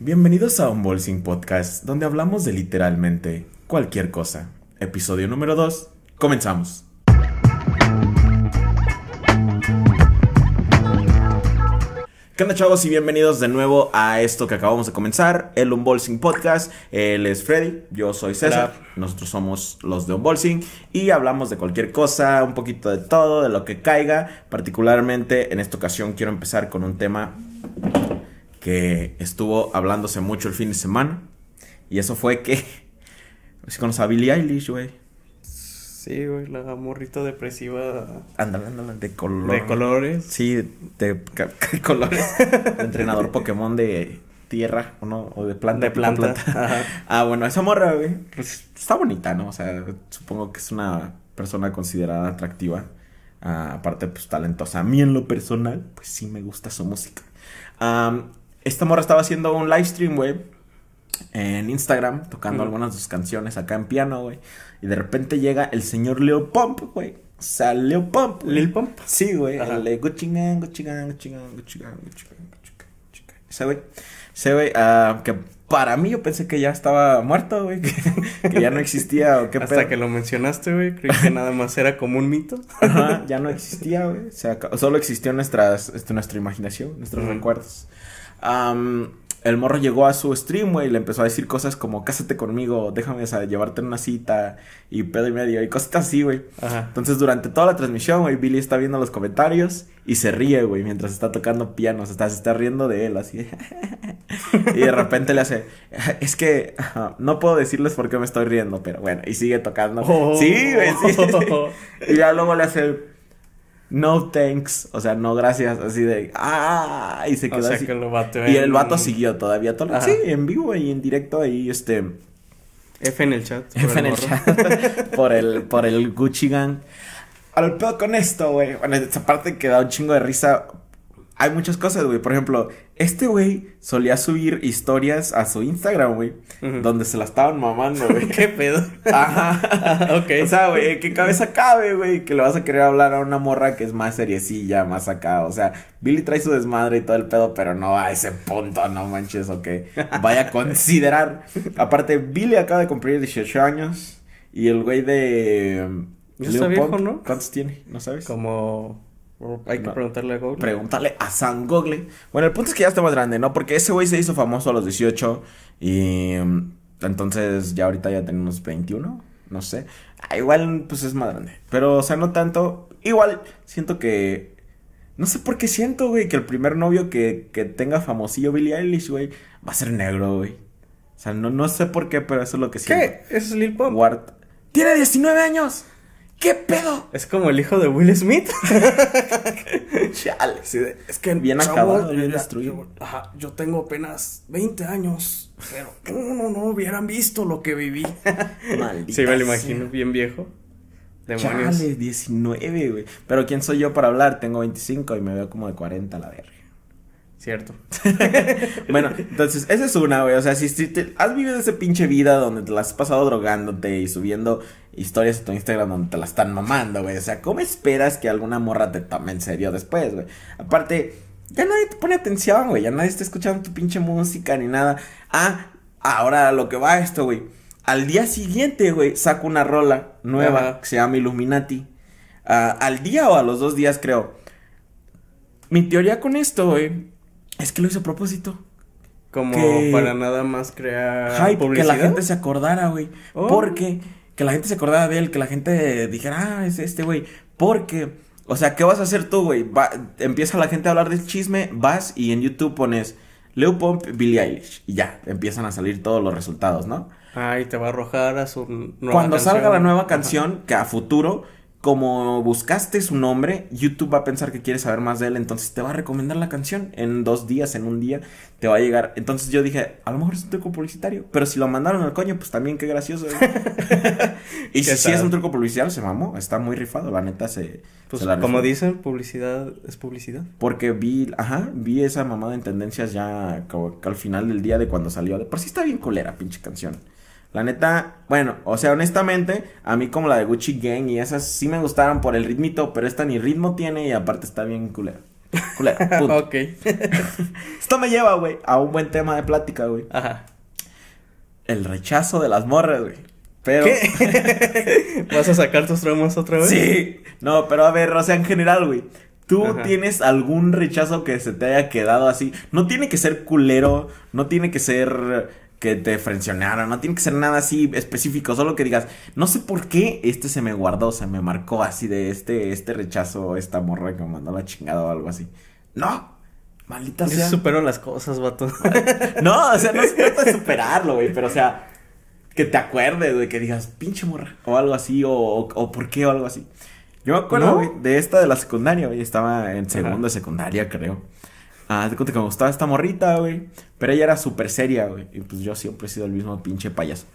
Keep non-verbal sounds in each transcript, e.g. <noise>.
Bienvenidos a Unbolsing Podcast, donde hablamos de literalmente cualquier cosa. Episodio número 2. Comenzamos. ¿Qué onda chavos y bienvenidos de nuevo a esto que acabamos de comenzar, el Unbolsing Podcast. Él es Freddy, yo soy César, nosotros somos los de Unbolsing y hablamos de cualquier cosa, un poquito de todo, de lo que caiga. Particularmente en esta ocasión quiero empezar con un tema que estuvo hablándose mucho el fin de semana y eso fue que... <laughs> Si conoces a Billie Eilish, güey. Sí, güey, la morrita depresiva. Ándale, ándale, de color. De colores. Sí, de, <laughs> colores. Entrenador Pokémon de tierra, ¿o no? O de planta. De planta. Ajá. <laughs> Ah, bueno, esa morra, güey, pues está bonita, ¿no? O sea, supongo que es una persona considerada atractiva. Ah, aparte, pues talentosa. A mí en lo personal, pues sí me gusta su música. Am, esta morra estaba haciendo un live stream, güey. En Instagram, tocando algunas de sus canciones acá en piano, güey. Y de repente llega el señor Leo Pump, güey. O sea, Leo Pump. Lil Pump. Sí, güey. El de Gucci Gang, Gucci Gang, Gucci Gang. Ese güey. Ese güey, ah, que para mí yo pensé que ya estaba muerto, güey. <laughs> Que, que ya no existía o qué Hasta pedo. que lo mencionaste, güey, creí que nada más era como un mito. Ajá, <laughs> ya no existía, güey. Se acabó- Solo existió nuestras, este, nuestra imaginación, nuestros recuerdos. El morro llegó a su stream, güey, y le empezó a decir cosas como, cásate conmigo, déjame sea, llevarte en una cita, y pedo y medio, y cosas así, güey. Entonces, durante toda la transmisión, güey, Billy está viendo los comentarios y se ríe, güey, mientras está tocando piano. Se está, se está riendo de él, así. <laughs> y de repente le hace, es que no puedo decirles por qué me estoy riendo, pero bueno, y sigue tocando. Oh. Sí, güey, sí, sí. <laughs> <laughs> Y ya luego le hace, no thanks, o sea, no gracias, así de, ah, y se quedó O sea así. que lo vato Y el vato siguió todavía todo. Ajá. Sí, en vivo y en directo ahí, este. F en el chat. F en el chat <laughs> por el, por el Gucci Gang. Al pedo con esto, güey. Bueno, esa parte que da un chingo de risa. Hay muchas cosas, güey. Por ejemplo, este güey solía subir historias a su Instagram, güey. Donde se la estaban mamando, güey. <laughs> ¿Qué pedo? Ajá. <laughs> ok. O sea, güey, ¿qué cabeza cabe, güey? Que le vas a querer hablar a una morra que es más seriecilla, más acá. O sea, Billy trae su desmadre y todo el pedo, pero no a ese punto, no manches, o que vaya a considerar. Aparte, Billy acaba de cumplir 18 años y el güey de... Lil está viejo, ¿no? ¿Cuántos tiene? ¿No sabes? Como... Hay que No. preguntarle a Google. Pregúntale a San Google. Bueno, el punto es que ya está más grande, ¿no? Porque ese güey se hizo famoso a los 18 y mm, entonces ya ahorita ya tenemos 21, no sé. Ah, igual pues es más grande, pero o sea, no tanto. Igual siento que no sé por qué siento, güey, que el primer novio que, que tenga famosillo Billie Eilish, güey, va a ser negro, güey. O sea, no, no sé por qué, pero eso es lo que siento. ¿Qué? ¿Ese es Lil Pump? Ward. Tiene 19 años. ¿Qué pedo? Es como el hijo de Will Smith. <laughs> Chale. Sí, es que Bien chavo, acabado, bien yo- destruido. yo- ajá, yo tengo apenas 20 años, pero no, no, no hubieran visto lo que viví. Maldita <laughs> Sí, me lo imagino bien viejo. Demonios. Chale, 19, güey. Pero ¿quién soy yo para hablar? Tengo 25 y me veo como de 40 a la verga. Cierto. <laughs> Bueno, entonces, esa es una, güey. O sea, si, si te- has vivido esa pinche vida donde te la has pasado drogándote y subiendo historias a tu Instagram donde te la están mamando, güey. O sea, ¿cómo esperas que alguna morra te tome en serio después, güey? Aparte, ya nadie te pone atención, güey. Ya nadie está escuchando tu pinche música ni nada. Ah, ahora lo que va esto, güey. Al día siguiente, güey, saco una rola nueva Ajá. que se llama Illuminati. Ah, al día o a los dos días, creo. Mi teoría con esto, güey, es que lo hizo a propósito. Como Que- para nada más crear Hype, que publicidad. la gente se acordara, güey. Oh. Porque, que la gente se acordara de él, que la gente dijera, ah, es este güey. Porque, o sea, ¿qué vas a hacer tú, güey? Va- Empieza la gente a hablar del chisme, vas y en YouTube pones Leo Pump, Billie Eilish. Y ya, empiezan a salir todos los resultados, ¿no? Ah, y te va a arrojar a su nueva Cuando canción. salga la nueva Ajá. canción, que a futuro, como buscaste su nombre, YouTube va a pensar que quieres saber más de él, entonces te va a recomendar la canción en dos días, en un día, te va a llegar. Entonces yo dije, a lo mejor es un truco publicitario, pero si lo mandaron al coño, pues también qué gracioso. güey. <laughs> y si ¿Qué sí es un truco publicitario, se mamó, está muy rifado, la neta se... Pues se la como dicen, publicidad es publicidad. Porque vi, ajá, vi esa mamada en tendencias ya como que al final del día de cuando salió. De por sí está bien culera, pinche canción. La neta, bueno, o sea, honestamente, a mí como la de Gucci Gang y esas sí me gustaron por el ritmito, pero esta ni ritmo tiene y aparte está bien culera. <laughs> Punto. ok. <laughs> Esto me lleva, güey, a un buen tema de plática, güey. Ajá. El rechazo de las morras, güey. Pero. ¿Qué? <laughs> ¿Vas a sacar tus traumas otra vez? Sí. No, pero a ver, o sea, en general, güey. ¿Tú Ajá. tienes algún rechazo que se te haya quedado así? No tiene que ser culero, no tiene que ser que te frencionaron, no tiene que ser nada así específico, solo que digas, no sé por qué este se me guardó, se me marcó así de este, este rechazo, esta morra que me mandó la chingada o algo así. No, maldita Yo sea. supero las cosas, vato. <laughs> No, o sea, no se trata de superarlo, güey, pero o sea, que te acuerdes, güey, que digas, pinche morra, o algo así, o, o, o por qué, o algo así. Yo me acuerdo, de esta de la secundaria, güey, estaba en segundo Ajá. de secundaria, creo. Ah, te cuenta que me gustaba esta morrita, güey, pero ella era súper seria, güey, y pues yo siempre he sido el mismo pinche payaso.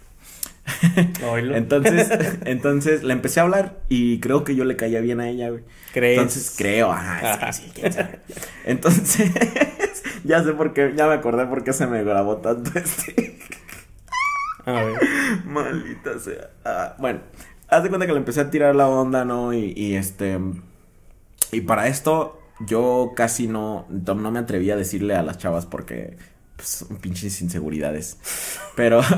<laughs> Entonces, <laughs> entonces le empecé a hablar y creo que yo le caía bien a ella, güey. ¿Crees? Entonces creo, ajá, Ajá. sí, sí, quién sabe. Entonces, <laughs> ya sé por qué, ya me acordé por qué se me grabó tanto este. A ver. Maldita sea. Ah, bueno, haz de cuenta que le empecé a tirar la onda, ¿no? Y, y este. Y para esto, yo casi no, no me atrevía a decirle a las chavas porque. Pues, pinches inseguridades. Pero. <laughs>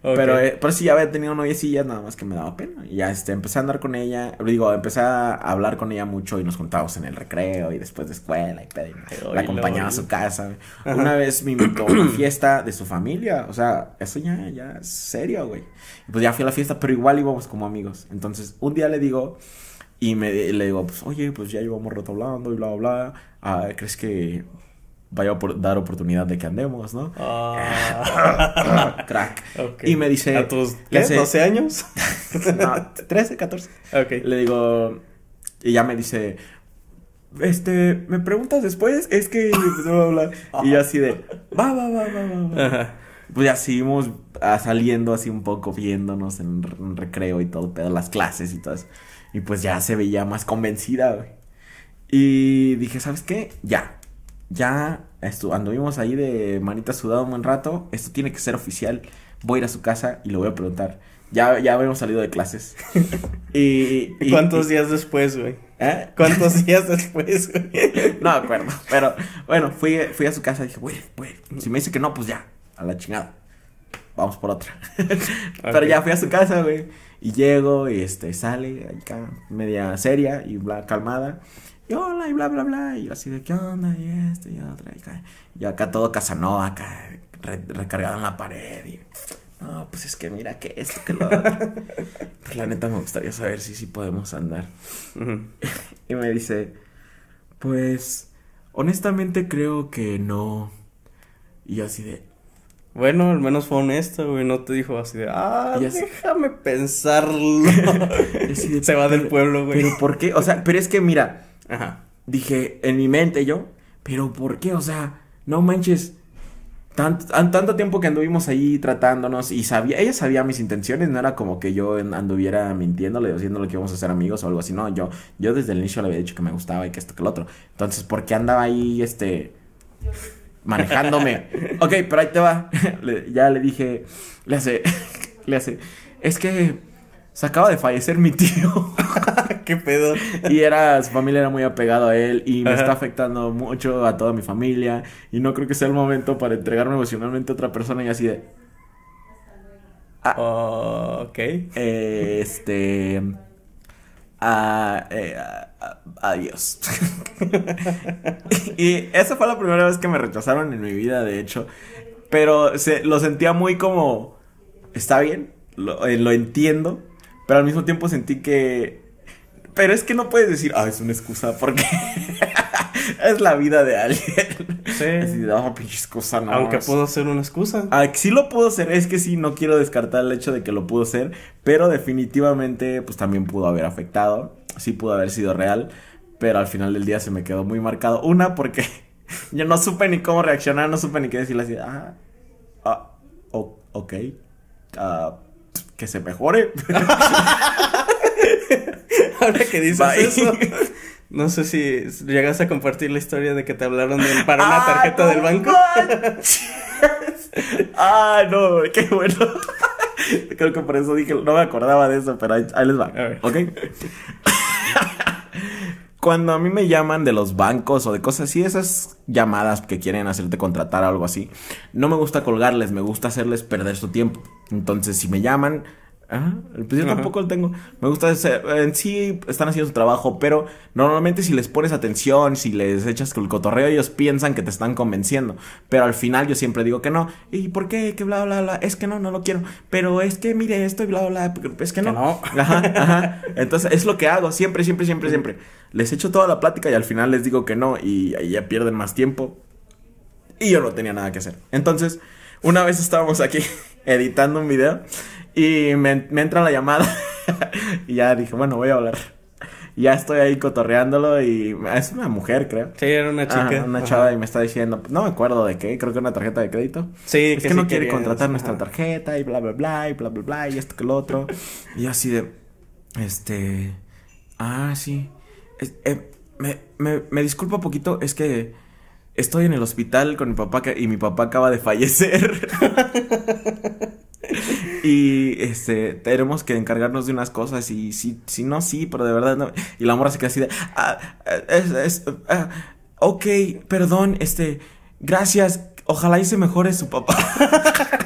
Pero, eh, pero sí, ya había tenido noviecillas, nada más que me daba pena. Y ya, este, empecé a andar con ella, digo, empecé a hablar con ella mucho y nos juntábamos en el recreo y después de escuela y pedo. y La acompañaba a su casa. Ajá. <clears throat> Una vez me invitó a una fiesta de su familia, o sea, eso ya, ya es serio, güey. Y pues ya fui a la fiesta, pero igual íbamos como amigos. Entonces, un día le digo, y me, le digo, pues, oye, pues ya llevamos rato hablando y bla, bla, bla. Ah, ¿Crees que vaya a dar oportunidad de que andemos, no? Ah. <laughs> Crack. Y me dice... ¿A tus ¿qué? hace- 12 años? <laughs> no, 13, 14. ok. Le digo, y ya me dice, este, ¿me preguntas después? Es que. <laughs> Y yo así de, va, va, va, va, va. Ajá. Pues ya seguimos ah, saliendo así un poco, viéndonos en recreo y todo, pero las clases y todo eso. Y pues ya se veía más convencida, güey. Y dije, ¿sabes qué? Ya. Ya anduvimos ahí de manita sudada un buen rato. Esto tiene que ser oficial. Voy a ir a su casa y le voy a preguntar. Ya, ya habíamos salido de clases. <laughs> y, ¿Y cuántos días después, güey? ¿Eh? ¿Cuántos <laughs> días después, güey? <laughs> No me acuerdo. Pero bueno, fui, fui a su casa y dije, güey, güey. Si me dice que no, pues ya, a la chingada. Vamos por otra. Pero ya fui a su casa, güey. Y llego y este sale acá, media seria y bla, calmada. Y hola, y bla, bla, bla. Y yo así de, ¿qué onda? Y esto y otra. Y acá, y acá todo Casanova, acá re- recargado en la pared. Y no, pues es que mira que esto, que lo otro. <laughs> Pues la neta me gustaría saber si sí podemos andar. <laughs> Y me dice, pues, honestamente creo que no. Y yo así de, Bueno, al menos fue honesto, güey. No te dijo así de, ah, así- déjame pensarlo. y <laughs> así de, Se va del "Pero- pueblo, güey. Pero ¿por qué? O sea, pero es que mira, Ajá. dije en mi mente yo, pero ¿por qué? O sea, no manches. Tanto, an- tanto tiempo que anduvimos ahí tratándonos y sabía, ella sabía mis intenciones, no era como que yo anduviera mintiéndole, diciéndole que íbamos a ser amigos o algo así, no, yo, yo desde el inicio le había dicho que me gustaba y que esto que lo otro. Entonces, ¿por qué andaba ahí, este, manejándome? <laughs> ok, pero ahí te va. Le- ya le dije, le hace, le hace, es que se acaba de fallecer mi tío. <laughs> ¿Qué pedo? Y era, su familia era muy apegado a él y me Ajá. está afectando mucho a toda mi familia y no creo que sea el momento para entregarme emocionalmente a otra persona y así de, Oh, ok. este, eh, ah, ah, adiós. <laughs> y esa fue la primera vez que me rechazaron en mi vida, de hecho, pero se, lo sentía muy como, está bien, lo, eh, lo entiendo, pero al mismo tiempo sentí que pero es que no puedes decir, ah, es una excusa, porque <laughs> es la vida de alguien. Así de, oh, no. Aunque es- pudo ser una excusa. Ah, sí lo pudo ser, es que sí, no quiero descartar el hecho de que lo pudo ser, pero definitivamente, pues también pudo haber afectado, sí pudo haber sido real, pero al final del día se me quedó muy marcado. Una, porque <laughs> yo no supe ni cómo reaccionar, no supe ni qué decirle así, ah, ah, o- ok, ah, que se mejore. <laughs> Ahora que dices Bye. eso, <laughs> no sé si llegas a compartir la historia de que te hablaron de, para una Ah, tarjeta no del banco. ah, no, qué bueno. Creo que por eso dije, no me acordaba de eso, pero ahí, ahí les va. A ver. ¿Ok? cuando a mí me llaman de los bancos o de cosas así, esas llamadas que quieren hacerte contratar o algo así, no me gusta colgarles, me gusta hacerles perder su tiempo. Entonces, si me llaman, Ajá, pues yo tampoco lo tengo. Me gusta hacer, en sí están haciendo su trabajo, pero normalmente si les pones atención, si les echas el cotorreo, ellos piensan que te están convenciendo. Pero al final yo siempre digo que no. ¿Y por qué? Que bla, bla, bla. Es que no, no lo quiero. Pero es que mire esto y bla, bla, bla. Es que no. no. <laughs> Ajá, ajá. Entonces es lo que hago, siempre, siempre, siempre, siempre. Les echo toda la plática y al final les digo que no y ahí ya pierden más tiempo. Y yo no tenía nada que hacer. Entonces, una vez estábamos aquí <laughs> editando un video. Y me, entra la llamada. <laughs> y ya dije, bueno, voy a hablar. Y ya estoy ahí cotorreándolo y es una mujer, creo. Sí, era una chica. una chava y me está diciendo, no me acuerdo de qué, creo que una tarjeta de crédito. Sí, es que, no quiere contratar nuestra tarjeta y bla, bla, bla, y bla, bla, bla, y esto que lo otro. y así de, este, ah, sí. Eh, me, me, me disculpa poquito, es que estoy en el hospital con mi papá y mi papá acaba de fallecer. <laughs> <laughs> y este, tenemos que encargarnos de unas cosas y si, si no, sí, pero de verdad no. Y la morra se queda así de, ah, es, es, ah, ok, perdón, este, gracias, ojalá y se mejore su papá. <laughs>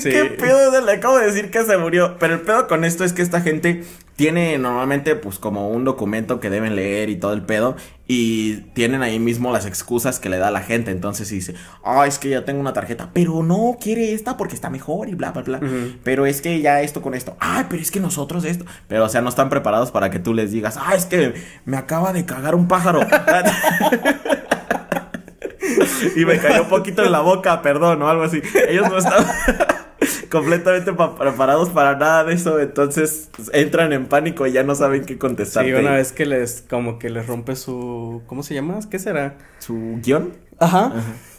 ¿Qué pedo? Le acabo de decir que se murió. Pero el pedo con esto es que esta gente tiene normalmente pues como un documento que deben leer y todo el pedo. Y tienen ahí mismo las excusas que le da la gente. Entonces dice, ah, es que ya tengo una tarjeta, pero no quiere esta porque está mejor y bla, bla, bla. Pero es que ya esto con esto. Ay, pero es que nosotros esto. Pero o sea, no están preparados para que tú les digas, ah, es que me acaba de cagar un pájaro. <laughs> <laughs> y me cayó un poquito en la boca, perdón, o algo así. Ellos no estaban <laughs> <laughs> completamente preparados para nada de eso, entonces pues, entran en pánico y ya no saben qué contestar. Sí, una vez que les, como que les rompe su, ¿cómo se llama? ¿Qué será? ¿Su guion? Ajá.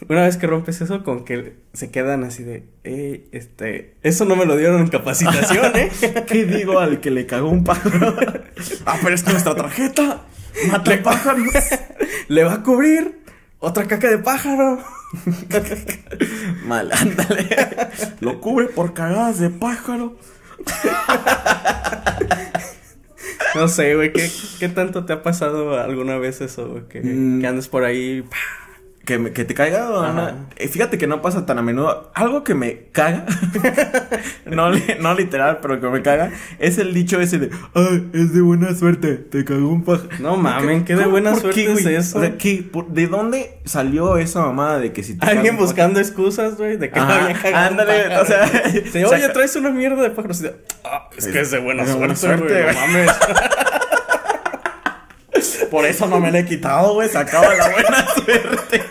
Una vez que rompes eso, con que se quedan así de, eh, este, eso no me lo dieron en capacitación, ¿eh? <laughs> ¿Qué digo al que le cagó un pájaro? <laughs> ah, pero es que nuestra tarjeta mata pájaros. le va a cubrir otra caca de pájaro. Mal, ándale. Lo cubre por cagadas de pájaro. No sé, güey, ¿qué, ¿qué, tanto te ha pasado alguna vez eso, güey? Que, mm. que andes por ahí que, que te caiga eh, Fíjate que no pasa tan a menudo. Algo que me caga, <laughs> no, no literal, pero que me caga, es el dicho ese de, ay, es de buena suerte, te cagó un paja. No mamen, qué de buena suerte es eso. ¿De dónde salió esa mamada de que si te Alguien buscando excusas, güey, de que no había cagado Ándale, o sea, <laughs> oye, traes una mierda de pájaros. Ah, es, que es de buena suerte, güey, no mames. <laughs> Por eso no me la he quitado, güey. Se acaba la buena <laughs> suerte.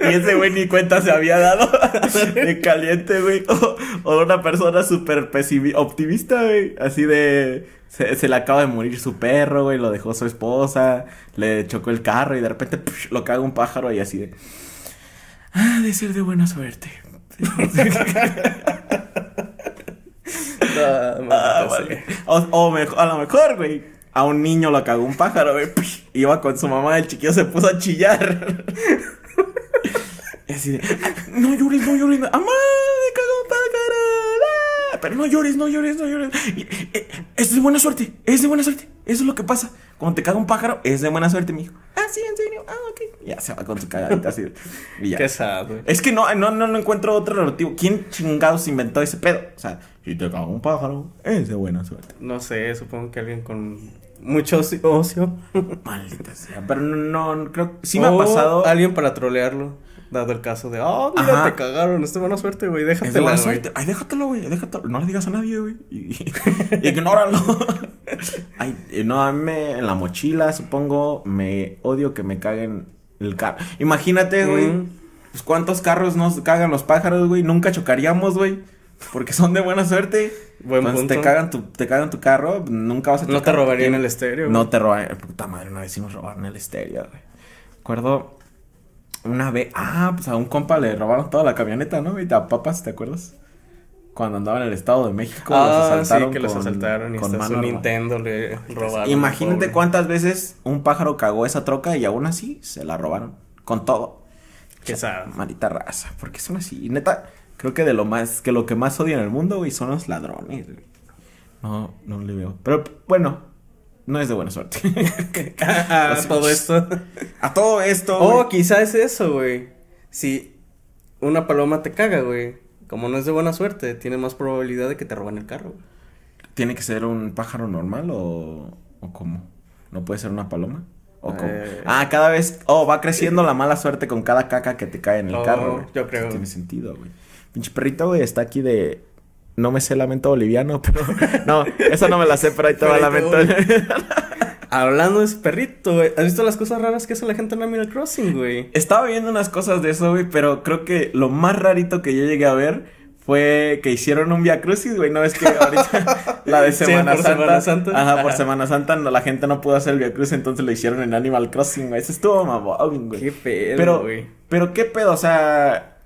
Y ese güey ni cuenta se había dado de caliente, güey. O, una persona súper optimista, güey. Así de. Se, le acaba de morir su perro, güey. Lo dejó su esposa. Le chocó el carro y de repente lo caga un pájaro y así de. Ah, de ser de buena suerte. <laughs> <laughs> Ah, o, mejor, a lo mejor, güey a un niño lo cagó un pájaro, güey. Iba con su mamá, el chiquillo se puso a chillar. y así de, no llores, no llores, ¡Amá, me cagó un pájaro! ¡Ah! Pero no llores, no llores, no llores. Eh, es de buena suerte, es de buena suerte. Eso es lo que pasa. Cuando te caga un pájaro, es de buena suerte, mijo. Ah, sí, en serio. Ah, ok. Ya se va con su cagadita así. Y ya. Qué sad, güey. Es que no, no, no, encuentro otro relativo. ¿Quién chingados inventó ese pedo? O sea, si te caga un pájaro, es de buena suerte. No sé, supongo que alguien con mucho ocio. Maldita sea. Pero no, no creo. Sí me ha pasado. Alguien para trolearlo. Dado el caso de, oh, mira, te cagaron, es de buena suerte, güey, déjatelo. Es de buena suerte. Ay, déjatelo, güey, déjatelo. No le digas a nadie, güey. Y, y ignóralo. <laughs> Ay, no, a mí me, en la mochila, supongo, me odio que me caguen el carro. Imagínate, güey. Pues cuántos carros nos cagan los pájaros, güey. Nunca chocaríamos, güey. Porque son de buena suerte. Buen punto. te cagan tu, te cagan tu carro, nunca vas a. No te robarían el estéreo. No te robarían. Puta madre, una vez sí nos robaron el estéreo, güey. Acuerdo una vez. Ah, pues a un compa le robaron toda la camioneta, ¿no? Y a papas, ¿te acuerdas? Cuando andaba en el Estado de México, ah, los asaltaron. Sí, que los asaltaron y con hasta su Nintendo le robaron. Imagínate cuántas veces un pájaro cagó esa troca y aún así se la robaron. Con todo. Qué sad. Malita raza. Porque son así. Y neta, creo que de lo más, que lo que más odian en el mundo, güey, son los ladrones, güey. No, no le veo. Pero bueno, no es de buena suerte. <laughs> a, todo esto. A todo esto. Oh, quizás es eso, güey. Si una paloma te caga, güey. Como no es de buena suerte, tiene más probabilidad de que te roban el carro. ¿Tiene que ser un pájaro normal o, o cómo? ¿No puede ser una paloma? ¿O cómo? Eh. Ah, cada vez. Oh, va creciendo la mala suerte con cada caca que te cae en el oh, carro. Yo creo. Tiene sentido, güey. Pinche perrito, güey, está aquí de no me sé lamento boliviano, <laughs> pero. No, eso no me la sé, pero ahí te va lamento. Hablando de ese perrito, güey. ¿Has visto las cosas raras que hace la gente en Animal Crossing, güey? Estaba viendo unas cosas de eso, güey, pero creo que lo más rarito que yo llegué a ver fue que hicieron un Via Crucis, güey. No es que ahorita <laughs> la de Semana, Santa, Semana Santa. Ajá, por Semana Santa no, la gente no pudo hacer el Via Crucis, entonces lo hicieron en Animal Crossing, güey. Eso estuvo mamón, güey. Qué pedo, pero, güey. Pero qué pedo, o sea,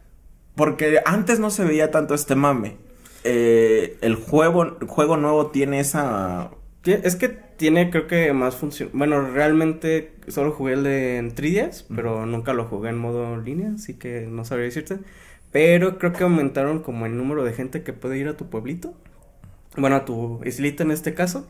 porque antes no se veía tanto este mame eh, el juego, juego nuevo tiene esa... Es que tiene, creo que más función. Bueno, realmente solo jugué el de en 3 pero nunca lo jugué en modo línea, así que no sabría decirte. Pero creo que aumentaron como el número de gente que puede ir a tu pueblito. Bueno, a tu islita en este caso.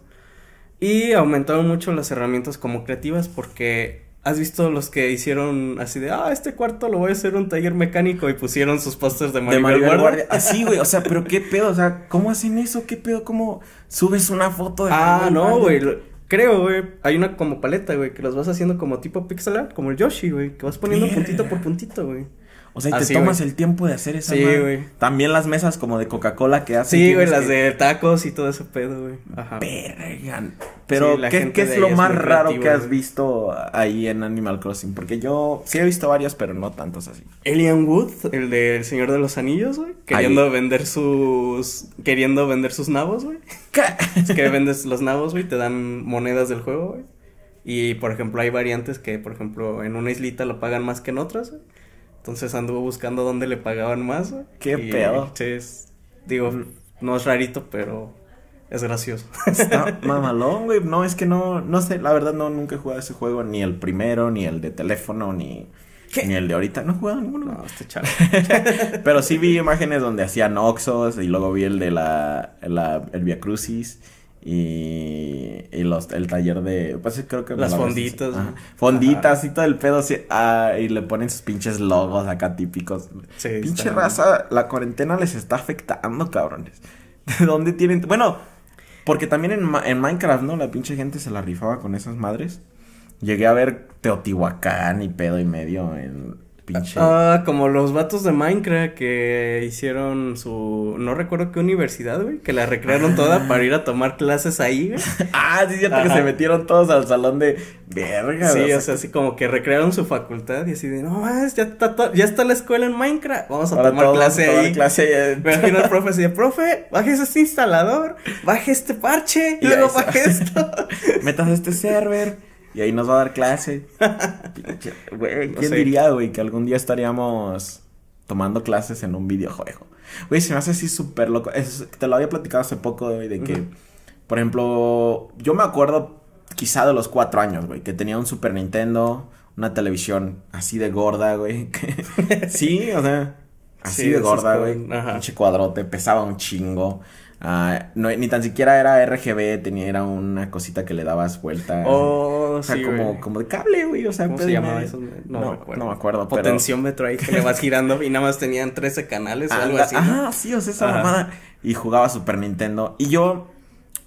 Y aumentaron mucho las herramientas como creativas porque ¿Has visto los que hicieron así de, ah, este cuarto lo voy a hacer un taller mecánico y pusieron sus pósters de Maribel, de Guardia? Así, güey, o sea, pero qué pedo, o sea, ¿cómo hacen eso? ¿Qué pedo? ¿Cómo subes una foto de Ah, no, güey, creo, güey, hay una como paleta, güey, que los vas haciendo como tipo pixel art, como el Yoshi, güey, que vas poniendo puntito por puntito, güey. O sea, y te tomas el tiempo de hacer esa Sí, güey. También las mesas como de Coca-Cola que hacen. Sí, güey, las de tacos y todo ese pedo, güey. Ajá. Vergan. Pero, ¿qué, ¿qué es lo más raro que has visto ahí en Animal Crossing? Porque yo sí he visto varios, pero no tantos así. Elian Wood, el del Señor de los Anillos, güey. Queriendo vender sus. Queriendo vender sus nabos, güey. Es que vendes los nabos, güey, te dan monedas del juego, güey. Y por ejemplo, hay variantes que, por ejemplo, en una islita lo pagan más que en otras, güey. Entonces anduvo buscando dónde le pagaban más, Qué pedo. Sí, digo, no es rarito, pero es gracioso. Está <laughs> mamalón, güey. No, es que no, no sé, la verdad no, nunca he jugado ese juego, ni el primero, ni el de teléfono, ni, ni el de ahorita. No he jugado ninguno. No, este chaval. <laughs> pero sí vi imágenes donde hacían Oxos y luego vi el de la, la el Via Crucis. Y, y los, el taller de, pues creo que... Las fonditas. Fonditas y todo el pedo, ah, y le ponen sus pinches logos acá típicos. Sí, Pinche raza, la cuarentena les está afectando, cabrones. <laughs> ¿De dónde tienen...? Bueno, porque también en, en Minecraft, ¿no? La pinche gente se la rifaba con esas madres. Llegué a ver Teotihuacán y pedo y medio en Ah, como los vatos de Minecraft que hicieron su. No recuerdo qué universidad, güey. Que la recrearon toda <laughs> para ir a tomar clases ahí, güey. ah, sí, cierto que se metieron todos al salón de. Verga, Sí, o sea, así como que recrearon su facultad y así de. No, ya está, ya está la escuela en Minecraft. Vamos a tomar clase ahí. clase Me imagino al profe así de. Profe, baje este instalador, baje este parche, y luego baje esto. <laughs> Metas este server. Y ahí nos va a dar clase. güey, ¿quién diría, güey, que algún día estaríamos tomando clases en un videojuego? Güey, se me hace así súper loco. te lo había platicado hace poco, güey, de que, por ejemplo, yo me acuerdo quizá de los cuatro años, güey, que tenía un Super Nintendo, una televisión así de gorda, güey. <laughs> sí, o sea, así de gorda, güey. Un cuadrote, pesaba un chingo. Ah, no, ni tan siquiera era RGB, tenía, era una cosita que le dabas vuelta. Oh, o sea, como, como de cable, güey. O sea, ¿cómo se llamaba eso? No, no, me acuerdo. No me acuerdo. Potenciómetro ahí que le vas girando y nada más tenían 13 canales o algo así. Ah, sí, o sea, esa mamada. Y jugaba Super Nintendo. Y yo,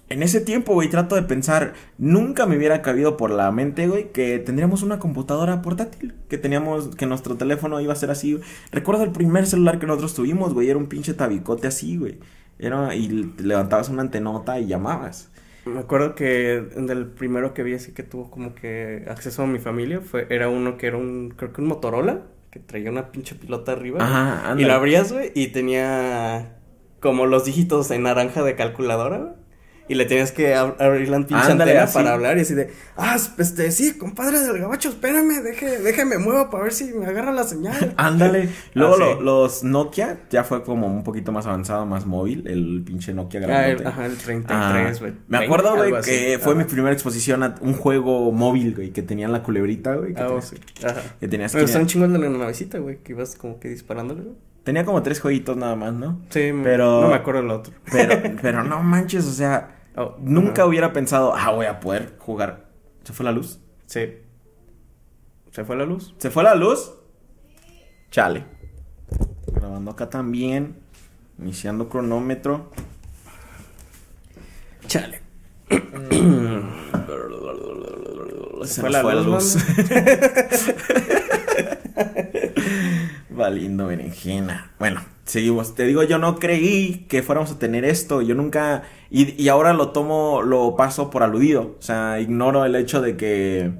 en ese tiempo, güey, trato de pensar, nunca me hubiera cabido por la mente, güey, que tendríamos una computadora portátil, que teníamos, que nuestro teléfono iba a ser así. Recuerdo el primer celular que nosotros tuvimos, güey, era un pinche tabicote así, güey. Era, y levantabas una antenota y llamabas. Me acuerdo que del primero que vi así que tuvo como que acceso a mi familia fue era uno que era un creo que un Motorola que traía una pinche pilota arriba Ajá, y la abrías güey y tenía como los dígitos en naranja de calculadora güey. Y le tenías que abrir la pinche antena para hablar y así de, ah, este, sí, compadre del gabacho, espérame, deje, déjeme muevo para ver si me agarra la señal. <laughs> Ándale. Luego ah, los Nokia ya fue como un poquito más avanzado, más móvil, el pinche Nokia grande. Ah, ajá, el 33, güey. me acuerdo, güey, que fue mi primera exposición a un juego móvil, güey, que tenía la culebrita, güey. Ah, oh, sí. Ajá. Que tenías que... Pero chingón de la navecita, güey, que ibas como que disparándole, güey. Tenía como tres jueguitos nada más, ¿no? Sí, pero... No me acuerdo el otro. Pero, <laughs> pero no manches, o sea Oh, Nunca hubiera pensado, ah, voy a poder jugar. ¿Se fue la luz? Sí. ¿Se fue la luz? ¿Se fue la luz? Chale. Grabando acá también. Iniciando cronómetro. Chale. <clears throat> Se, fue, la, luz. <laughs> <laughs> Valiendo berenjena. Bueno, seguimos. Te digo, yo no creí que fuéramos a tener esto. Yo nunca. Y, y ahora lo tomo, lo paso por aludido. O sea, ignoro el hecho de que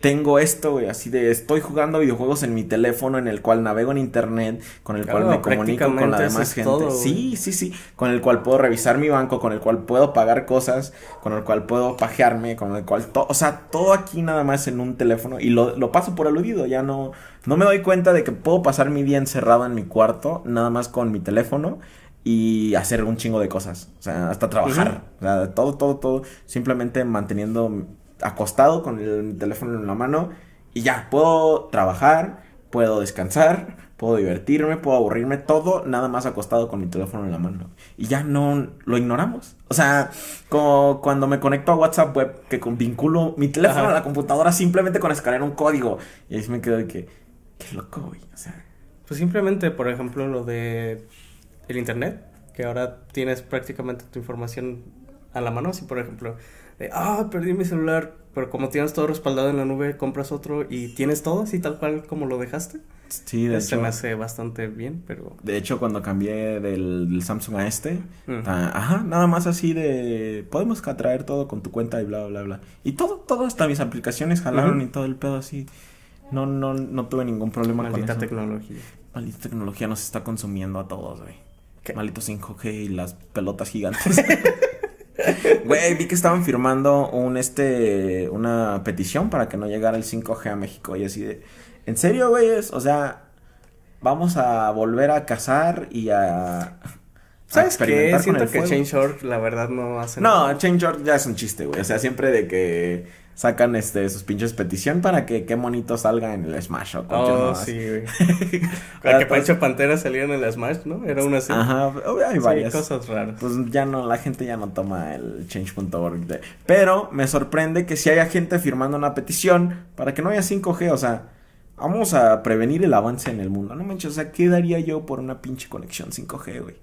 tengo esto, güey, así de estoy jugando videojuegos en mi teléfono en el cual navego en internet, con el cual me comunico con la demás gente. sí, sí, sí, con el cual puedo revisar mi banco, con el cual puedo pagar cosas, con el cual puedo pajearme, con el cual todo, o sea, todo aquí nada más en un teléfono y lo, lo paso por aludido, ya no no me doy cuenta de que puedo pasar mi día encerrado en mi cuarto nada más con mi teléfono y hacer un chingo de cosas, o sea, hasta trabajar, o sea, todo todo todo simplemente manteniendo acostado con el teléfono en la mano y ya, puedo trabajar, puedo descansar, puedo divertirme, puedo aburrirme, todo nada más acostado con mi teléfono en la mano. Y ya no lo ignoramos. O sea, como cuando me conecto a WhatsApp web, que vinculo mi teléfono a la computadora simplemente con escanear un código. Y ahí me quedo de que, qué loco, güey. O sea. Pues simplemente, por ejemplo, lo de el internet, que ahora tienes prácticamente tu información a la mano. Si, por ejemplo, ah, perdí mi celular, pero como tienes todo respaldado en la nube, compras otro y tienes todo así tal cual como lo dejaste. Sí, de hecho. Se me hace bastante bien, pero... De hecho, cuando cambié del, Samsung a este, ah, ajá, nada más así de... Podemos traer todo con tu cuenta y bla, bla, bla. Y todo, todo, hasta mis aplicaciones jalaron y todo el pedo así. No, no, no tuve ningún problema con eso. tecnología. Maldita tecnología nos está consumiendo a todos, güey. Maldito 5G y las pelotas gigantes. <laughs> Güey, vi que estaban firmando un este una petición para que no llegara el 5G a México y así de ¿En serio, güeyes? O sea, vamos a volver a cazar y a ¿Sabes qué? Siento que Change.org la verdad no hace No, Change.org ya es un chiste, güey. O sea, siempre de que sacan este sus pinches petición para que qué monito salga en el Smash o Oh, sí, güey. <laughs> para que Pancho Pantera saliera en el Smash, ¿no? Era una así. Ajá, hay varias. cosas raras. Pues ya no, la gente ya no toma el change.org. Pero me sorprende que si haya gente firmando una petición para que no haya 5G, o sea, vamos a prevenir el avance en el mundo. No manches, o sea, ¿qué daría yo por una pinche conexión 5G, güey?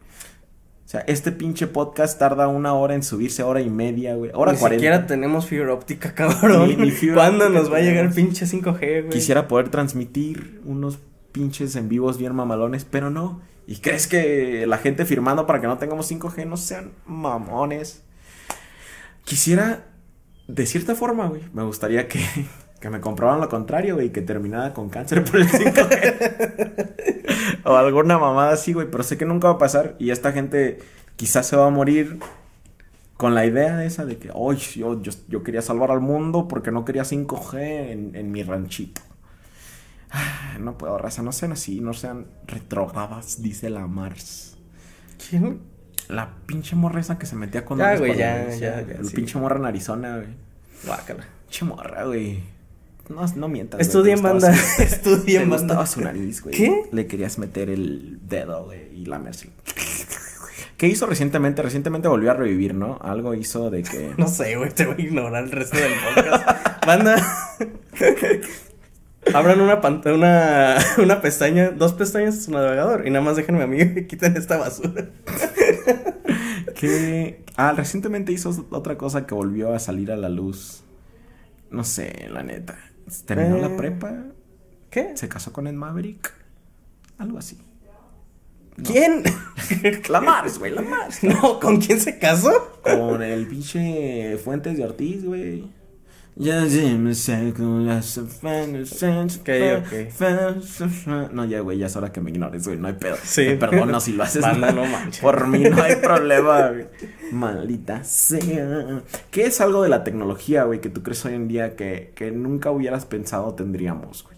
O sea, este pinche podcast tarda una hora en subirse, hora y media, güey. Hora Ni siquiera tenemos fibra óptica, cabrón. Ni, ¿Cuándo nos va a llegar pinche 5G, güey? Quisiera poder transmitir unos pinches en vivos bien mamalones, pero no. ¿Y crees que la gente firmando para que no tengamos 5G no sean mamones? Quisiera, de cierta forma, güey, me gustaría que, <laughs> que me comprobaran lo contrario, güey, que terminara con cáncer por el 5G. <laughs> o alguna mamada así, güey, pero sé que nunca va a pasar y esta gente quizás se va a morir con la idea esa de que, hoy yo, yo, quería salvar al mundo porque no quería 5G en, en mi ranchito. no puedo, raza, no sean así, no sean retrogadas, dice la Mars. ¿Quién? La pinche morra esa que se metía con... Ya, güey, ya, ya, El pinche morra en Arizona, güey. Guácala. Pinche morra, güey. No, no mientas. Estudia en banda. <laughs> Estudia en banda. su nariz, güey. ¿Qué? Le querías meter el dedo, güey, y la mercy. ¿Qué hizo recientemente? Recientemente volvió a revivir, ¿no? Algo hizo de que. <laughs> No sé, güey, te voy a ignorar el resto del podcast. banda. <laughs> Abran una pantalla, una, una pestaña, dos pestañas en su navegador y nada más déjenme a mí y quiten esta basura. ¿Qué? Ah, recientemente hizo otra cosa que volvió a salir a la luz. No sé, la neta. Terminó la eh, prepa. ¿Qué? Se casó con el Maverick. Algo así. ¿Quién? <laughs> la Mars, güey, la Mars. <laughs> No, ¿con quién se casó? Con el pinche Fuentes de Ortiz, güey. Ya me las No, ya, güey, ya es hora que me ignores, güey, no hay pedo. Sí. Te perdono si lo haces. Banda, no manches. Por mí no hay <laughs> problema, güey. Maldita sea. ¿Qué es algo de la tecnología, güey, que tú crees hoy en día que, que nunca hubieras pensado tendríamos, güey?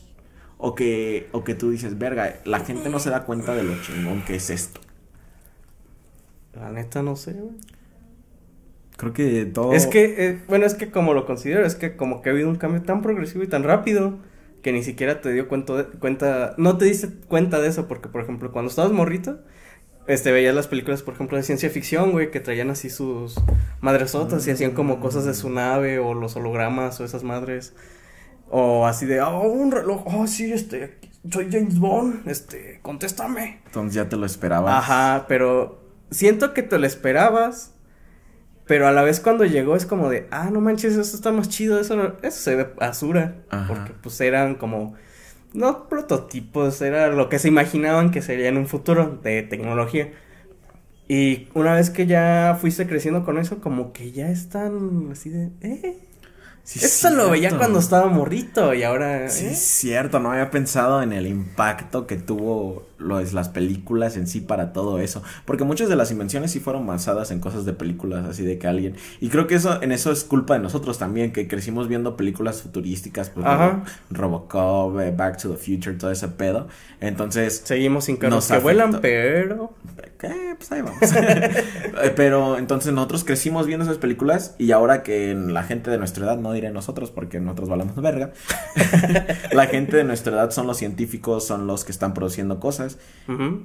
O que, o que tú dices, verga, la gente no se da cuenta de lo chingón que es esto. La neta no sé, güey. Creo que todo. Es que, eh, bueno, es que como lo considero, es que como que ha habido un cambio tan progresivo y tan rápido que ni siquiera te dio cuenta, cuenta no te diste cuenta de eso, porque por ejemplo, cuando estabas morrito, este, veías las películas, por ejemplo, de ciencia ficción, güey, que traían así sus madresotas y hacían como cosas de su nave o los hologramas o esas madres. O así de, oh, un reloj, oh, sí, este, soy James Bond, este, contéstame. Entonces ya te lo esperabas. Ajá, pero siento que te lo esperabas, pero a la vez cuando llegó es como de, ah, no manches, eso está más chido, eso, eso se ve basura. Ajá. Porque pues eran como, no prototipos, era lo que se imaginaban que sería en un futuro de tecnología. Y una vez que ya fuiste creciendo con eso, como que ya están así de, eh. Sí, Esto lo veía cuando estaba morrito y ahora. Sí, ¿eh? es cierto, no había pensado en el impacto que tuvo los, las películas en sí para todo eso. Porque muchas de las invenciones sí fueron basadas en cosas de películas, así de que alguien. Y creo que eso, en eso es culpa de nosotros también, que crecimos viendo películas futurísticas, pues Ajá. Robo- Robocop, eh, Back to the Future, todo ese pedo. Entonces, Seguimos sin carros Nos que vuelan, afectó. pero. eh, pues ahí vamos. <laughs> Eh, Pero entonces nosotros crecimos viendo esas películas y ahora que la gente de nuestra edad, no diré nosotros porque nosotros valemos verga, <laughs> la gente de nuestra edad son los científicos, son los que están produciendo cosas,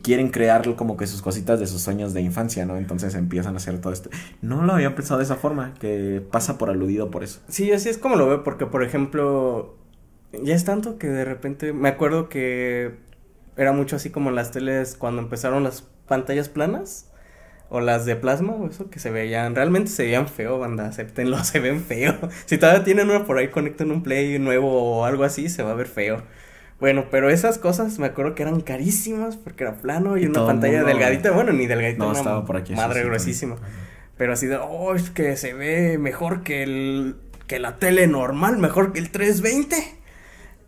quieren crear como que sus cositas de sus sueños de infancia, ¿no? Entonces empiezan a hacer todo esto. No lo había pensado de esa forma, que pasa por aludido por eso. Sí, así es como lo veo, porque por ejemplo, ya es tanto que de repente me acuerdo que era mucho así como en las teles cuando empezaron las pantallas planas o las de plasma o eso que se veían, realmente se veían feo, banda, acéptenlo, <laughs> se ven feo. Si todavía tienen uno por ahí, conecten un play nuevo o algo así, se va a ver feo. Bueno, pero esas cosas me acuerdo que eran carísimas porque era plano y, Y una pantalla mundo- delgadita, bueno, ni delgadita, No, una estaba por aquí. madre sí, gruesísima. Pero así de, oh, es que se ve mejor que el que la tele normal, mejor que el 320.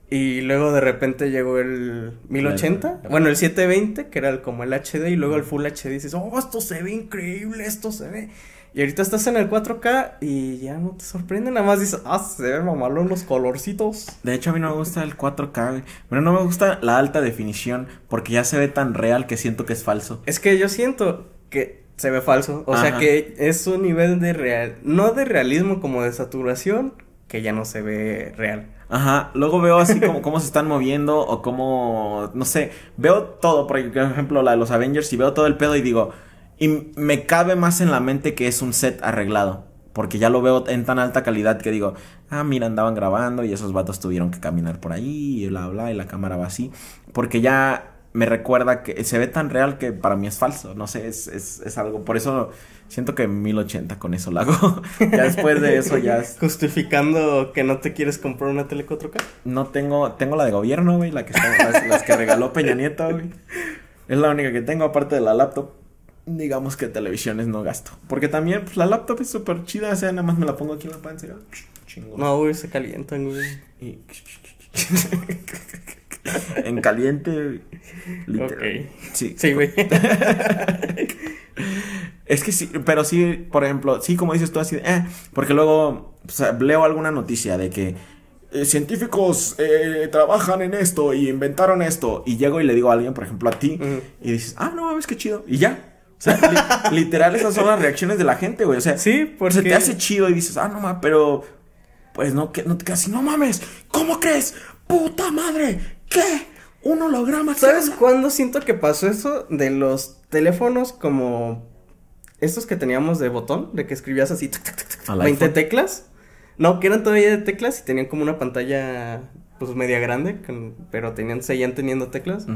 Y luego de repente llegó el 1080, Claro. bueno, el 720, que era el- como el HD, y luego el Full HD dices, oh, esto se ve increíble, esto se ve. Y ahorita estás en el 4K y ya no te sorprende, nada más dices, ah, se ven mamalón los colorcitos. De hecho, a mí no me gusta el 4K, güey. Pero no me gusta la alta definición porque ya se ve tan real que siento que es falso. Es que yo siento que se ve falso, o sea que es un nivel de real, no de realismo como de saturación, que ya no se ve real. Ajá, luego veo así como cómo se están moviendo o cómo, no sé, veo todo, por ejemplo, la de los Avengers y veo todo el pedo y digo, y me cabe más en la mente que es un set arreglado, porque ya lo veo en tan alta calidad que digo, ah, mira, andaban grabando y esos vatos tuvieron que caminar por ahí y bla, bla, y la cámara va así, porque ya me recuerda que se ve tan real que para mí es falso, no sé, es, es, es algo, por eso siento que 1080 con eso lo hago, <laughs> ya después de eso ya es... Justificando que no te quieres comprar una tele 4K. No tengo, tengo la de gobierno, güey, la que está, las, las que regaló Peña Nieto, güey. Es la única que tengo, aparte de la laptop. Digamos que televisiones no gasto. Porque también, pues la laptop es súper chida, o sea, nada más me la pongo aquí en la panza chingón. No, güey, se calientan, güey. Y- <laughs> <laughs> en caliente, literal. Sí. Sí, güey. <laughs> Es que sí, pero sí, por ejemplo, sí, como dices tú así, eh, porque luego leo alguna noticia de que eh, científicos eh, trabajan en esto y inventaron esto, y llego y le digo a alguien, por ejemplo, a ti, y dices, ah, no mames, qué chido, y ya. O sea, li- <laughs> literal, esas son las reacciones de la gente, güey. O sea, Sí, se porque... te hace chido y dices, ah, no mames, pero. Pues no, que, no te quedas así, no mames, ¿cómo crees? ¡Puta madre! ¿Qué? ¿Un holograma? ¿Sabes habla?" cuándo siento que pasó eso? De los teléfonos como... Estos que teníamos de botón, de que escribías así... tuc, tuc, tuc, tuc, ¿Al 20 iPhone? teclas. No, que eran todavía de teclas y tenían como una pantalla... Pues media grande, con- pero tenían, seguían teniendo teclas.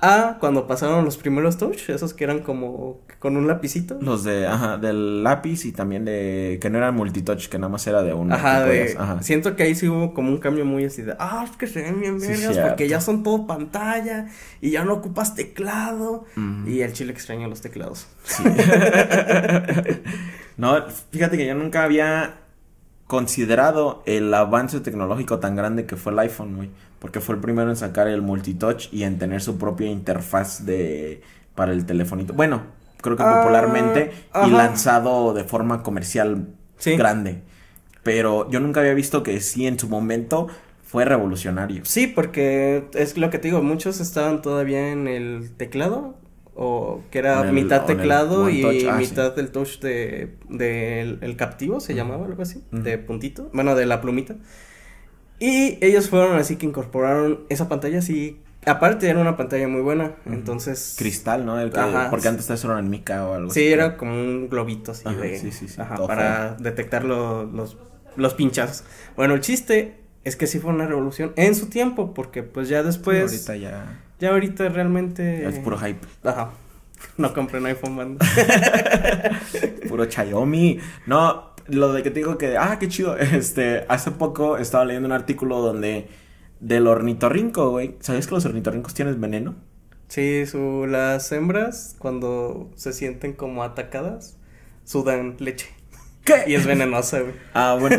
Ah, cuando pasaron los primeros touch, esos que eran como con un lapicito. Los de, ajá, del lápiz y también de, que no eran multitouch, que nada más era de uno. Ajá, de, podías- ajá. siento que ahí sí hubo como un cambio muy así de, ah, es que se ven bien Sí, vergas cierto. porque ya son todo pantalla y ya no ocupas teclado. Ujú. Y el chile extraña los teclados. Sí. <laughs> no, fíjate que yo nunca había considerado el avance tecnológico tan grande que fue el iPhone, güey. Porque fue el primero en sacar el multitouch y en tener su propia interfaz de para el telefonito. Bueno, creo que Ah, popularmente y lanzado de forma comercial Sí. grande. Pero yo nunca había visto que sí en su momento fue revolucionario. Sí, porque es lo que te digo, muchos estaban todavía en el teclado o que era el- mitad el teclado y ah, mitad del touch de, del el captivo, se llamaba algo así, Ujú. de puntito, bueno, de la plumita. Y ellos fueron así que incorporaron esa pantalla así Aparte era una pantalla muy buena, entonces... Cristal, ¿no? porque antes eso era en mica o algo sí, así. Sí, era como un globito así de... Sí, sí, sí. Ajá, para detectar los, los pinchazos. Bueno, el chiste es que sí fue una revolución en su tiempo, porque pues ya después... ahorita ya... Ya ahorita realmente... Es puro hype. Ajá. <laughs> No compren iPhone, man. <laughs> puro Xiaomi. No, lo de que te digo que... Ah, qué chido. <laughs> Este, hace poco estaba leyendo un artículo donde del ornitorrinco, güey. ¿Sabías que los ornitorrincos tienen veneno? Sí, su, las hembras cuando se sienten como atacadas sudan leche. ¿Qué? Y es venenosa, güey. Ah, bueno,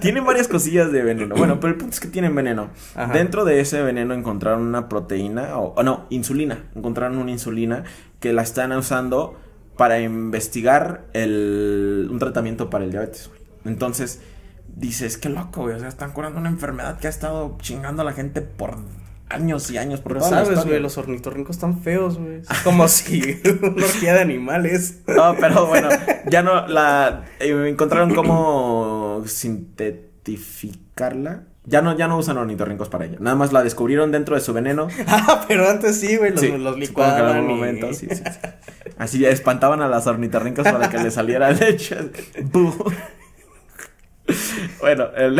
tienen varias cosillas de veneno. Bueno, pero el punto es que tienen veneno. Dentro de ese veneno encontraron una proteína, o, no, insulina. Encontraron una insulina que la están usando para investigar el, un tratamiento para el diabetes, güey. Entonces, dices, qué loco, güey. O sea, están curando una enfermedad que ha estado chingando a la gente por años y años. Por Pero sabes, güey, los ornitorrincos están feos, güey. Es como si <laughs> una orgía de animales. No, pero bueno, ya no, la, eh, encontraron cómo sintetificarla. Ya no, ya no usan ornitorrincos para ella. Nada más la descubrieron dentro de su veneno. <laughs> ah, pero antes sí, güey, los, los licuaban. En momento, sí, sí, sí. Así espantaban a las ornitorrincos para que le saliera leche. <laughs> <laughs> bueno, el,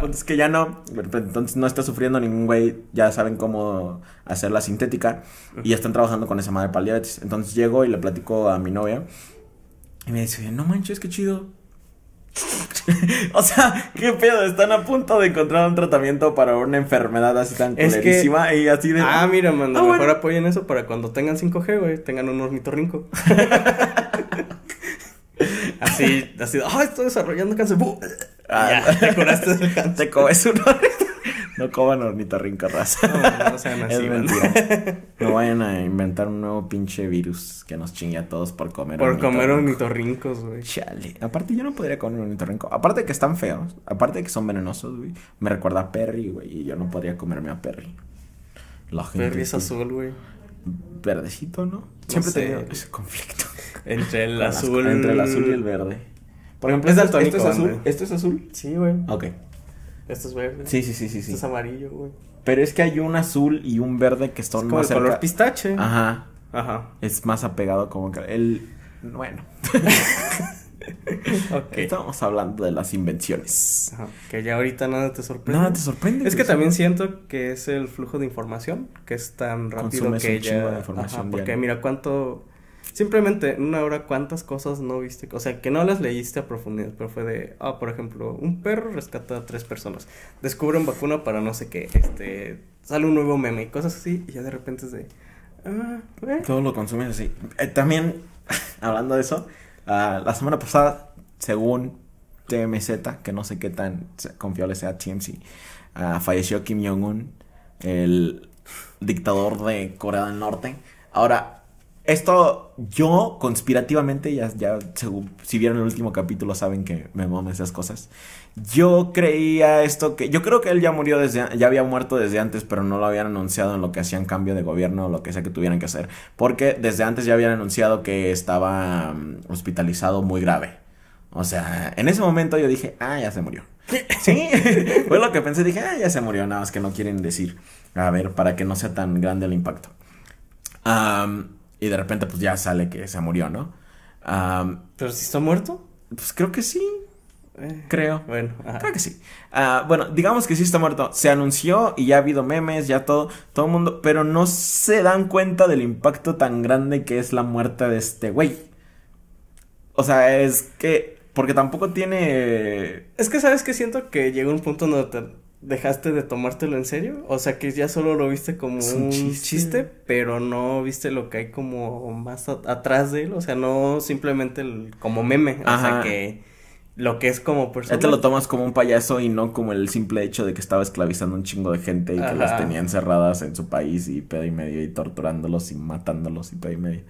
punto es que ya no. Entonces no está sufriendo ningún güey. Ya saben cómo hacerla sintética. Y ya están trabajando con esa madre para el diabetes. Entonces llego y le platico a mi novia. Y me dice, no manches, qué chido. <laughs> o sea, qué pedo, están a punto de encontrar un tratamiento para una enfermedad así tan es y así de. Ah, mira, manda, ah, mejor apoyen eso para cuando tengan 5G, güey, tengan un ornitorrinco. <laughs> Así, así, ¡ay, estoy desarrollando cáncer! Ah, ya, <laughs> te curaste del cáncer. Te comes uno. No coman ornitorrinco raza. No, no sean así, es <laughs> No vayan a inventar un nuevo pinche virus que nos chingue a todos por comer Por comer ornitorrincos, güey. Chale. Aparte, yo no podría comer un ornitorrinco. Aparte de que están feos. Aparte de que son venenosos, güey. Me recuerda a Perry, güey. Y yo no podría comerme a Perry. La gente, Perry es azul, güey. Verdecito, ¿no? Siempre he tenido ese conflicto. Entre el azul. entre el azul y el verde. Por ejemplo, ¿esto, es azul? ¿Esto es azul? Sí, güey. Ok. Esto es verde. Sí, sí, sí, sí. Esto es amarillo, güey. Pero es que hay un azul y un verde que son es como más el color pistache. Ajá. Ajá. Es más apegado como que el bueno. <laughs> okay. Estamos hablando de las invenciones. Ajá. Que ya ahorita nada te sorprende. Nada te sorprende. Es que también siento que es el flujo de información que es tan rápido que ya. De información Ajá, porque mira cuánto Simplemente en una hora, ¿cuántas cosas no viste? O sea, que no las leíste a profundidad, pero fue de, ah, por ejemplo, un perro rescata a tres personas, descubren vacuna para no sé qué, este, sale un nuevo meme y cosas así, y ya de repente es de, ah. Todo lo consumes así. Eh, también, <laughs> hablando de eso, la semana pasada, según TMZ, que no sé qué tan confiable sea TMC, uh, falleció Kim Jong-un, el dictador de Corea del Norte. Ahora, esto yo conspirativamente, ya, ya si vieron el último capítulo saben que me mamo esas cosas. Yo creía esto que, yo creo que él ya murió desde, ya había muerto desde antes, pero no lo habían anunciado en lo que hacían cambio de gobierno o lo que sea que tuvieran que hacer. Porque desde antes ya habían anunciado que estaba mm, hospitalizado muy grave. O sea, en ese momento yo dije, ah, ya se murió. <laughs> sí, <laughs> fue lo que pensé, dije, ah, ya se murió, nada más que no quieren decir. A ver, para que no sea tan grande el impacto. Y de repente, pues ya sale que se murió, ¿no? ¿Pero si está muerto? Pues creo que sí. Eh, creo. Bueno, creo que sí. Ah, bueno, digamos que sí está muerto. Se anunció y ya ha habido memes, ya todo, todo el mundo, pero no se dan cuenta del impacto tan grande que es la muerte de este güey. O sea, es que, porque tampoco tiene... Es que sabes que siento que llegó un punto donde te, dejaste de tomártelo en serio. O sea que ya solo lo viste como un, chiste. pero no viste lo que hay como más atrás de él. O sea, no simplemente el, como meme. O sea que lo que es como persona. Ya te lo tomas como un payaso y no como el simple hecho de que estaba esclavizando un chingo de gente y que las tenía encerradas en su país y pedo y medio y torturándolos y matándolos y pedo y medio.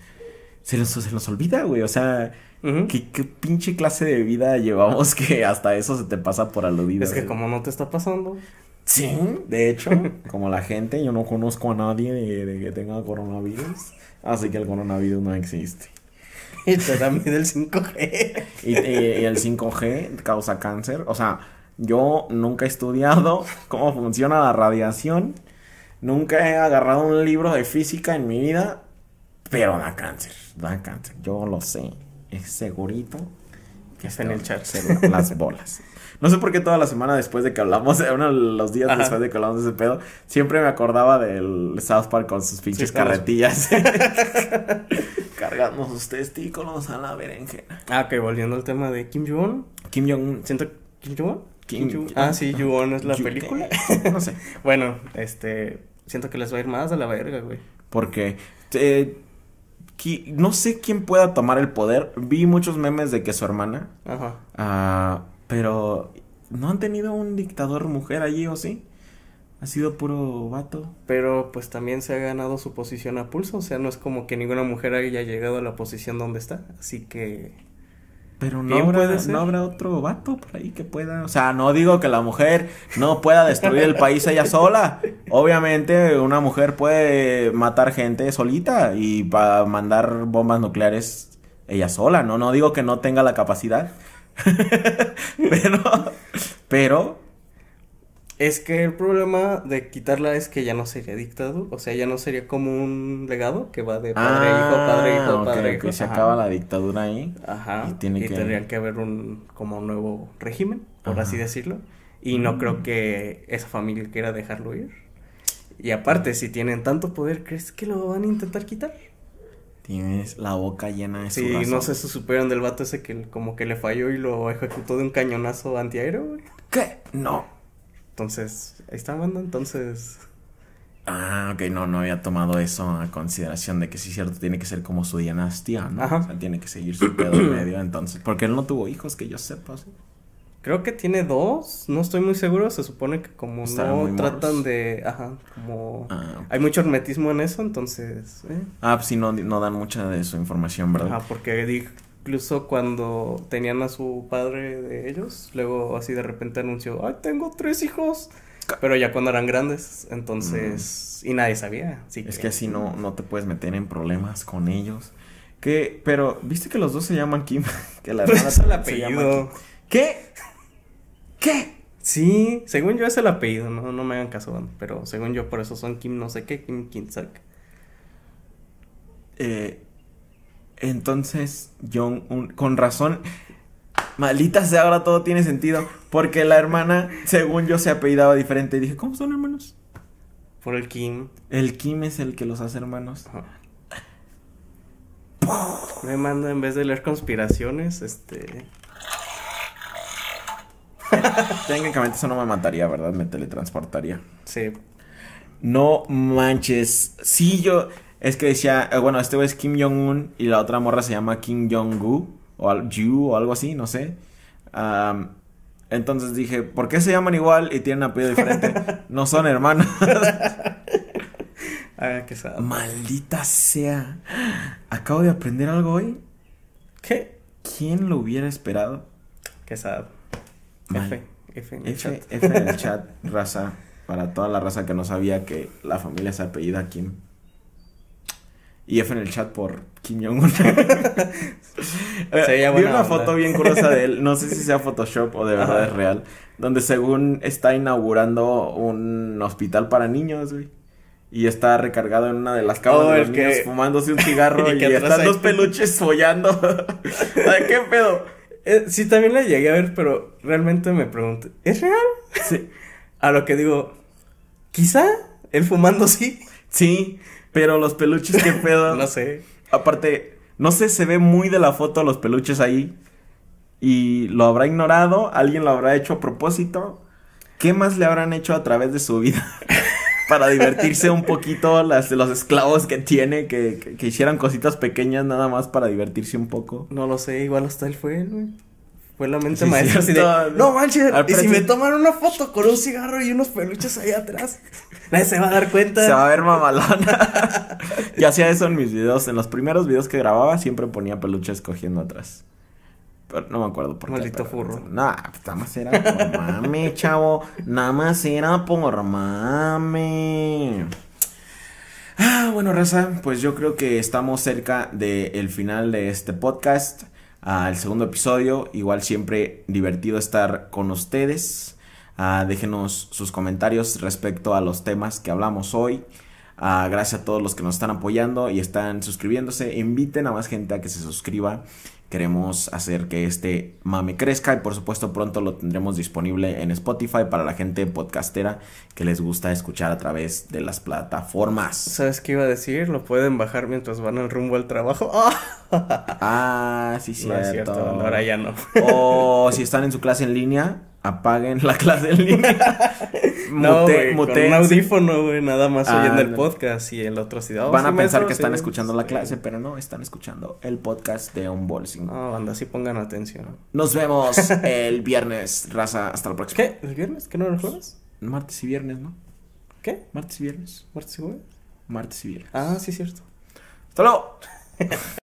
Se nos, se nos olvida, güey. O sea, ¿Qué, pinche clase de vida llevamos que hasta eso se te pasa por aludido? Es que como no te está pasando. Sí, de hecho, <laughs> como la gente, yo no conozco a nadie de, que tenga coronavirus, así que el coronavirus no existe. <laughs> Y te da miedo el 5G. Y, y, el 5G causa cáncer. O sea, yo nunca he estudiado <laughs> cómo funciona la radiación. Nunca he agarrado un libro de física en mi vida, pero da cáncer, da cáncer. Yo lo sé, es segurito. Que está en el chat. Las <laughs> bolas. No sé por qué toda la semana después de que hablamos, <laughs> uno de los días después de que hablamos de ese pedo, siempre me acordaba del South Park con sus pinches carretillas. <laughs> Cargamos sus testículos a la berenjena. Ah, ok, volviendo al tema de Kim Jong-un. Kim Jong-un. Siento Kim Jong-un. Kim, Kim Ah, sí, Jong-un es la película. no sé. bueno, este, siento que les va a ir más a la verga, güey. Porque eh, no sé quién pueda tomar el poder. Vi muchos memes de que su hermana. Ajá. Ah, pero no han tenido un dictador mujer allí o sí. Ha sido puro vato. Pero pues también se ha ganado su posición a pulso. O sea, no es como que ninguna mujer haya llegado a la posición donde está. Así que. Pero no habrá, no habrá otro vato por ahí que pueda. O sea, no digo que la mujer no pueda destruir el país ella sola. Obviamente, una mujer puede matar gente solita y para mandar bombas nucleares ella sola. No, no digo que no tenga la capacidad. <laughs> pero, pero es que el problema de quitarla es que ya no sería dictadura, o sea, ya no sería como un legado que va de padre a hijo, padre hijo, ah, padre hijo. Que se acaba la dictadura ahí. Ajá. Y, tiene que... tendría que haber un como un nuevo régimen, por así decirlo. Y no creo mm. que esa familia quiera dejarlo ir. Y aparte, si tienen tanto poder, ¿crees que lo van a intentar quitar? Tienes la boca llena de Sí, no sé si supieron del vato ese que como que le falló y lo ejecutó de un cañonazo antiaéreo, güey. ¿Qué? No. Entonces, ahí está banda, entonces... Ah, ok, no, no había tomado eso a consideración de que sí, cierto, tiene que ser como su dinastía, ¿no? Ajá. O sea, tiene que seguir su pedo en medio, entonces, porque él no tuvo hijos, que yo sepa, ¿sí? Creo que tiene dos, no estoy muy seguro, se supone que como no tratan de, ajá, como ah, hay mucho hermetismo en eso, entonces... ¿eh? Ah, pues sí, no, no dan mucha de su información, ¿verdad? Ajá, porque incluso cuando tenían a su padre de ellos, luego así de repente anunció, ay, tengo tres hijos. Pero ya cuando eran grandes, entonces, y nadie sabía. es que, así no, no te puedes meter en problemas con ellos. Que, pero, ¿viste que los dos se llaman Kim? <laughs> que la hermana es el apellido. ¿Qué? ¿Qué? Sí, según yo es el apellido, no, no me hagan caso, pero según yo por eso son Kim no sé qué, Kim Kinsak. Eh, entonces, Jong con razón, maldita sea, ahora todo tiene sentido. Porque la hermana, según yo, se apellidaba diferente. Y dije, ¿cómo son hermanos? Por el Kim. El Kim es el que los hace hermanos. Me manda, en vez de leer conspiraciones, este. <laughs> Técnicamente eso no me mataría, ¿verdad? Me teletransportaría. Sí. No manches. Sí, yo. Es que decía, eh, bueno, este es Kim Jong-un y la otra morra se llama Kim Jong-gu o, o algo así, no sé. entonces dije, ¿por qué se llaman igual y tienen apellido diferente? <laughs> no son hermanos. <laughs> ah, qué Maldita sea. Acabo de aprender algo hoy. ¿Qué? ¿Quién lo hubiera esperado? Qué sad. F. F en el chat. F en el chat, <laughs> raza. Para toda la raza que no sabía que la familia se apellida Kim. Y F en el chat por Kim Jong-un. <laughs> <laughs> Vi una foto bien curiosa de él, no sé si sea <laughs> Photoshop o de verdad es real, donde según está inaugurando un hospital para niños, güey. Y está recargado en una de las camas de los niños fumándose un cigarro y, están dos peluches follando. Ay, ¿Qué pedo? Eh, sí, también la llegué a ver, pero realmente me pregunté, ¿es real? Sí. a lo que digo, quizá él fumando sí. Sí, pero los peluches, qué <laughs> pedo. no sé. Aparte, no sé, se ve muy de la foto los peluches ahí. Y lo habrá ignorado, alguien lo habrá hecho a propósito. ¿Qué más le habrán hecho a través de su vida? <laughs> Para divertirse un poquito las, los esclavos que tiene, que, que, hicieran cositas pequeñas nada más para divertirse un poco. No lo sé, igual hasta él fue, güey. Fue la mente maestra así de, no manches, y si me toman una foto con un cigarro y unos peluches ahí atrás, nadie se va a dar cuenta. Se va a ver mamalona. <laughs> y hacía eso en mis videos, en los primeros videos que grababa siempre ponía peluches cogiendo atrás. Pero no me acuerdo por qué. Maldito furro. No, pues nada más era por <laughs> mame, chavo. Nada más era por mame. Ah, bueno, Raza, pues yo creo que estamos cerca del final de este podcast al segundo episodio. Igual siempre divertido estar con ustedes. Ah, déjenos sus comentarios respecto a los temas que hablamos hoy. Ah, gracias a todos los que nos están apoyando y están suscribiéndose. Inviten a más gente a que se suscriba. Queremos hacer que este mame crezca y por supuesto pronto lo tendremos disponible en Spotify para la gente podcastera que les gusta escuchar a través de las plataformas. ¿Sabes qué iba a decir? Lo pueden bajar mientras van al rumbo al trabajo. <laughs> ah, sí, No es cierto, ahora ya no. o si están en su clase en línea, apaguen la clase en línea. <laughs> no, Mute- güey, con un audífono, güey, nada más Ah, oyendo el podcast y el otro así. oh, Van a sí, pensar maestro, que están sí, escuchando la sí. clase, pero no, están escuchando el podcast de Unbolsing. No, banda, sí pongan atención. Nos vemos <laughs> el viernes, raza. Hasta la próxima. ¿Qué? ¿El viernes? ¿Qué no era el jueves? Martes y viernes, ¿no? ¿Qué? Martes y viernes. ¿Martes y jueves? Martes y viernes. Ah, sí, cierto. Hasta luego. <laughs>